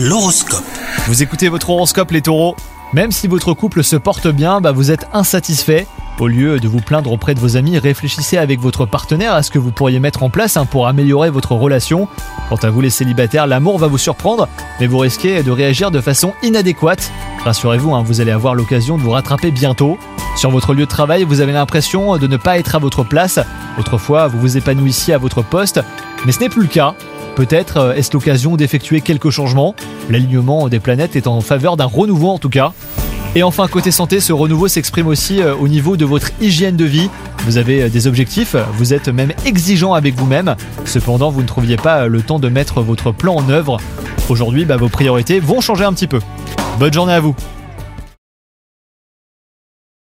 L'horoscope. Vous écoutez votre horoscope les taureaux Même si votre couple se porte bien, bah vous êtes insatisfait. Au lieu de vous plaindre auprès de vos amis, réfléchissez avec votre partenaire à ce que vous pourriez mettre en place hein, pour améliorer votre relation. Quant à vous les célibataires, l'amour va vous surprendre, mais vous risquez de réagir de façon inadéquate. Rassurez-vous, hein, vous allez avoir l'occasion de vous rattraper bientôt. Sur votre lieu de travail, vous avez l'impression de ne pas être à votre place. Autrefois, vous vous épanouissiez à votre poste, mais ce n'est plus le cas. Peut-être euh, est-ce l'occasion d'effectuer quelques changements. L'alignement des planètes est en faveur d'un renouveau en tout cas. Et enfin, côté santé, ce renouveau s'exprime aussi euh, au niveau de votre hygiène de vie. Vous avez euh, des objectifs, vous êtes même exigeant avec vous-même. Cependant, vous ne trouviez pas le temps de mettre votre plan en œuvre. Aujourd'hui, bah, vos priorités vont changer un petit peu. Bonne journée à vous